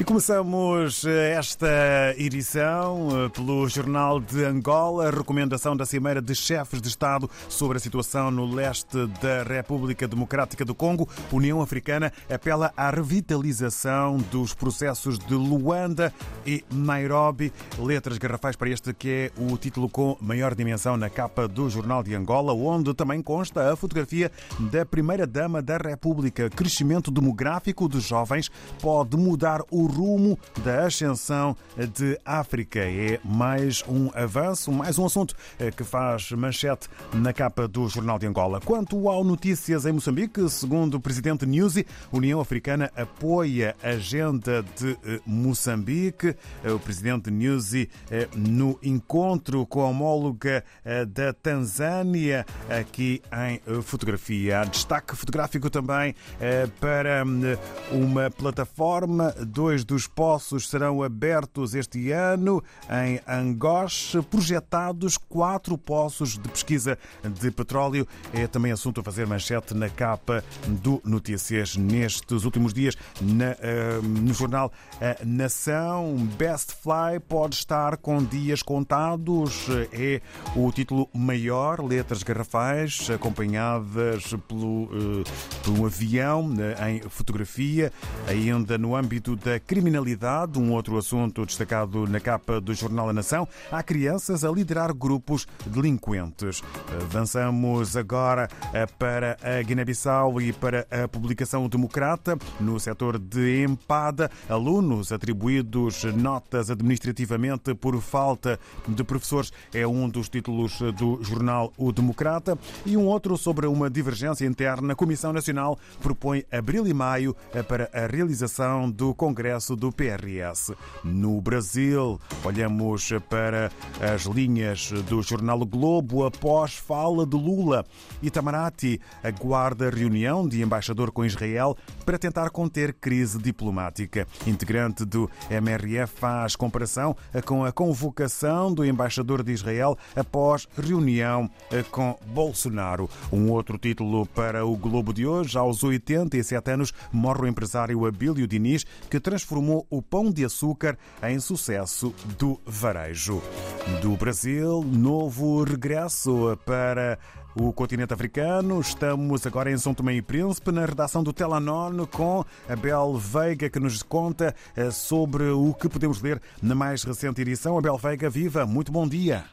E começamos eh, esta edição eh, pelo Jornal de Angola, recomendação da Cimeira de Chefes de Estado sobre a situação no leste da República Democrática do Congo. União Africana apela à revitalização dos processos de Luanda e Nairobi. Letras garrafais para este que é o título com maior dimensão na capa do Jornal de Angola, onde também consta a fotografia da Primeira-Dama da República. Crescimento demográfico dos jovens pode mudar o rumo da ascensão de África. É mais um avanço, mais um assunto eh, que faz manchete na capa do Jornal de Angola. Quanto ao Notícias em Moçambique, segundo o presidente Newsy, União Africana apoia a agenda de eh, Moçambique. Eh, o presidente Newsy, no encontro com a homóloga da Tanzânia, aqui em fotografia. Destaque fotográfico também para uma plataforma, dois Dois dos poços serão abertos este ano em Angós. Projetados quatro poços de pesquisa de petróleo. É também assunto a fazer manchete na capa do Notícias nestes últimos dias. Na, uh, no jornal A Nação, Best Fly pode estar com dias contados. É o título maior, letras garrafais, acompanhadas pelo, uh, por um avião uh, em fotografia, ainda no âmbito da criminalidade, um outro assunto destacado na capa do jornal A Nação. Há crianças a liderar grupos delinquentes. Avançamos agora eh, para a Guiné-Bissau e para a publicação democrata no setor de empada. Alunos atribuídos notas administrativamente por falta de professores é um dos títulos do jornal O Democrata. E um outro sobre uma divergência interna. A Comissão Nacional propõe abril e maio eh, para a realização do Congresso do PRS. No Brasil, olhamos para as linhas do jornal Globo após fala de Lula. Itamaraty aguarda reunião de embaixador com Israel para tentar conter crise diplomática. Integrante do MRF faz comparação com a convocação do embaixador de Israel após reunião com Bolsonaro. Um outro título para o Globo de hoje. Aos 87 anos morre o empresário Abílio Diniz, que transformou transformou o pão de açúcar em sucesso do varejo. Do Brasil, novo regresso para o continente africano. Estamos agora em São Tomé e Príncipe, na redação do Telanon, com Abel Veiga, que nos conta eh, sobre o que podemos ler na mais recente edição. Abel Veiga, viva, muito bom dia.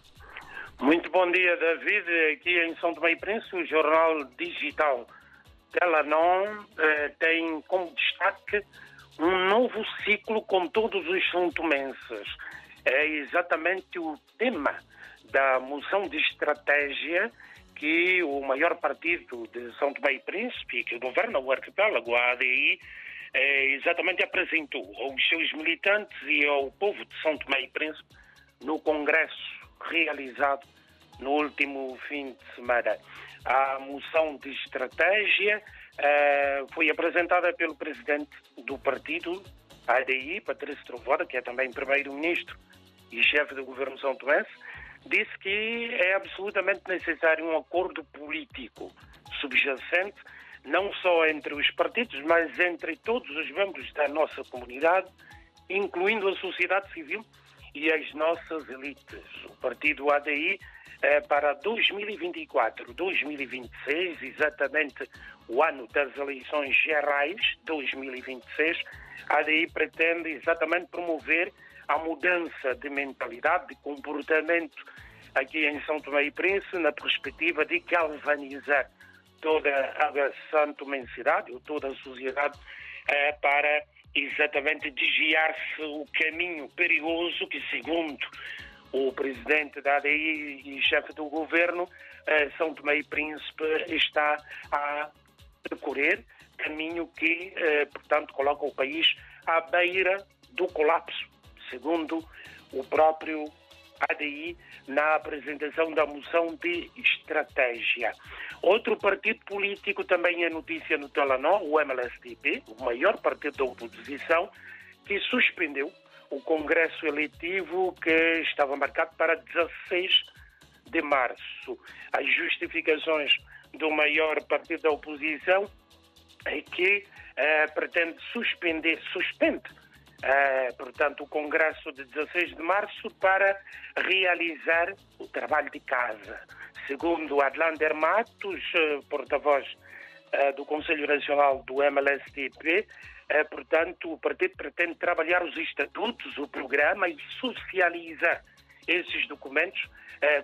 Muito bom dia, David. Aqui em São Tomé e Príncipe, o jornal digital Telanon eh, tem como destaque um novo ciclo com todos os santomenses. É exatamente o tema da moção de estratégia que o maior partido de São Tomé e Príncipe, que governa o arquipélago, a ADI, é, exatamente apresentou aos seus militantes e ao povo de São Tomé e Príncipe no congresso realizado no último fim de semana. A moção de estratégia uh, foi apresentada pelo presidente do partido, ADI, Patrício Trovoada, que é também primeiro-ministro e chefe do governo São Tomé, disse que é absolutamente necessário um acordo político subjacente, não só entre os partidos, mas entre todos os membros da nossa comunidade, incluindo a sociedade civil e as nossas elites. O partido ADI eh, para 2024, 2026, exatamente o ano das eleições gerais, 2026, a ADI pretende exatamente promover a mudança de mentalidade, de comportamento aqui em São Tomé e Príncipe, na perspectiva de galvanizar toda a santomensidade, ou toda a sociedade, eh, para exatamente desviar-se o caminho perigoso que, segundo o presidente da ADI e chefe do governo, eh, São Tomé e Príncipe, está a percorrer caminho que, eh, portanto, coloca o país à beira do colapso, segundo o próprio ADI na apresentação da moção de estratégia. Outro partido político também é notícia no Telenor, o MLSTP, o maior partido da oposição, que suspendeu o congresso eletivo que estava marcado para 16 de março. As justificações do maior partido da oposição é que eh, pretende suspender, suspende uh, portanto, o Congresso de 16 de março para realizar o trabalho de casa. Segundo Adlander Matos, uh, porta-voz uh, do Conselho Nacional do MLSTP, portanto, o partido pretende trabalhar os estatutos, o programa e socializar esses documentos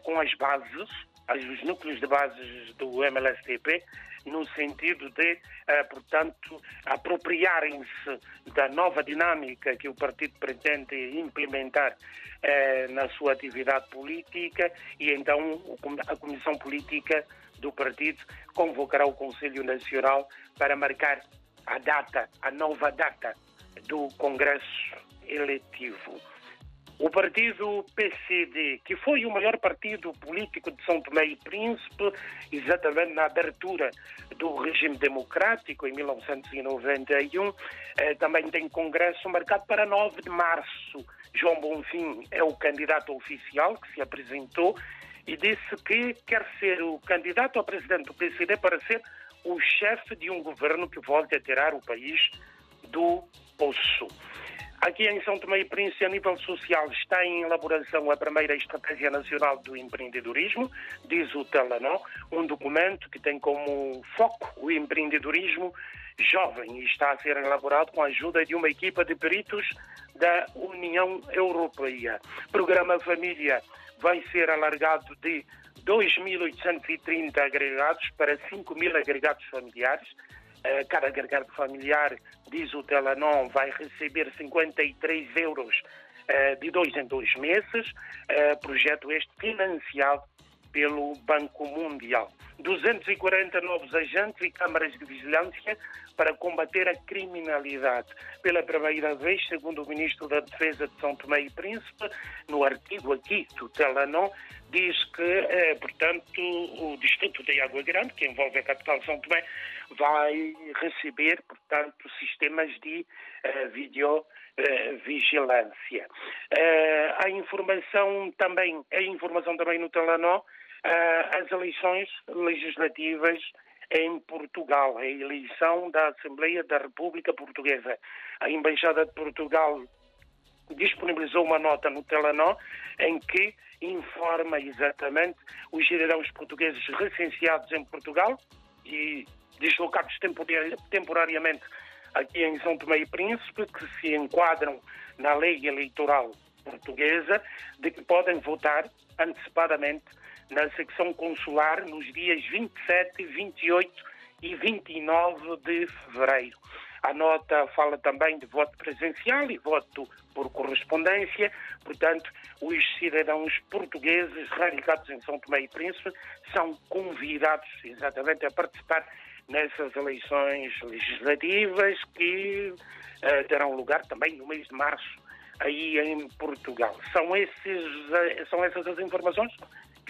com as bases, os núcleos de bases do MLSTP, no sentido de, eh, portanto, apropriarem-se da nova dinâmica que o partido pretende implementar eh, na sua atividade política e então a Comissão Política do partido convocará o Conselho Nacional para marcar a data, a nova data do Congresso Eletivo. O partido PCD, que foi o maior partido político de São Tomé e Príncipe, exatamente na abertura do regime democrático em 1991, eh, também tem congresso marcado para 9 de março. João Bonfim é o candidato oficial que se apresentou e disse que quer ser o candidato a presidente do PCD para ser o chefe de um governo que volte a tirar o país do poço. Aqui em São Tomé e Príncipe, a nível social, está em elaboração a primeira Estratégia Nacional do Empreendedorismo, diz o Telanó, um documento que tem como foco o empreendedorismo jovem e está a ser elaborado com a ajuda de uma equipa de peritos da União Europeia. Programa Família vai ser alargado de 2.830 agregados para 5.000 agregados familiares cada agregado familiar, diz o Telanon, vai receber 53 euros eh, de dois em dois meses. Eh, projeto este financiado pelo Banco Mundial. 240 novos agentes e câmaras de vigilância para combater a criminalidade. Pela primeira vez, segundo o Ministro da Defesa de São Tomé e Príncipe, no artigo aqui do Telanon, diz que, eh, portanto, o Distrito de Água Grande, que envolve a capital de São Tomé, vai receber, portanto, sistemas de eh, videovigilância. Eh, a informação também, a informação também no eh, as eleições legislativas em Portugal, a eleição da Assembleia da República Portuguesa. A Embaixada de Portugal disponibilizou uma nota no Telenor em que informa exatamente os cidadãos portugueses recenseados em Portugal e deslocados temporariamente aqui em São Tomé e Príncipe, que se enquadram na lei eleitoral portuguesa, de que podem votar antecipadamente na secção consular nos dias 27, 28 e 29 de fevereiro. A nota fala também de voto presencial e voto por correspondência. Portanto, os cidadãos portugueses radicados em São Tomé e Príncipe são convidados exatamente a participar nessas eleições legislativas que uh, terão lugar também no mês de março aí em Portugal. São, esses, uh, são essas as informações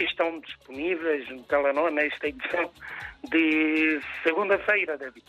que estão disponíveis no Telenor nesta edição de segunda-feira, David.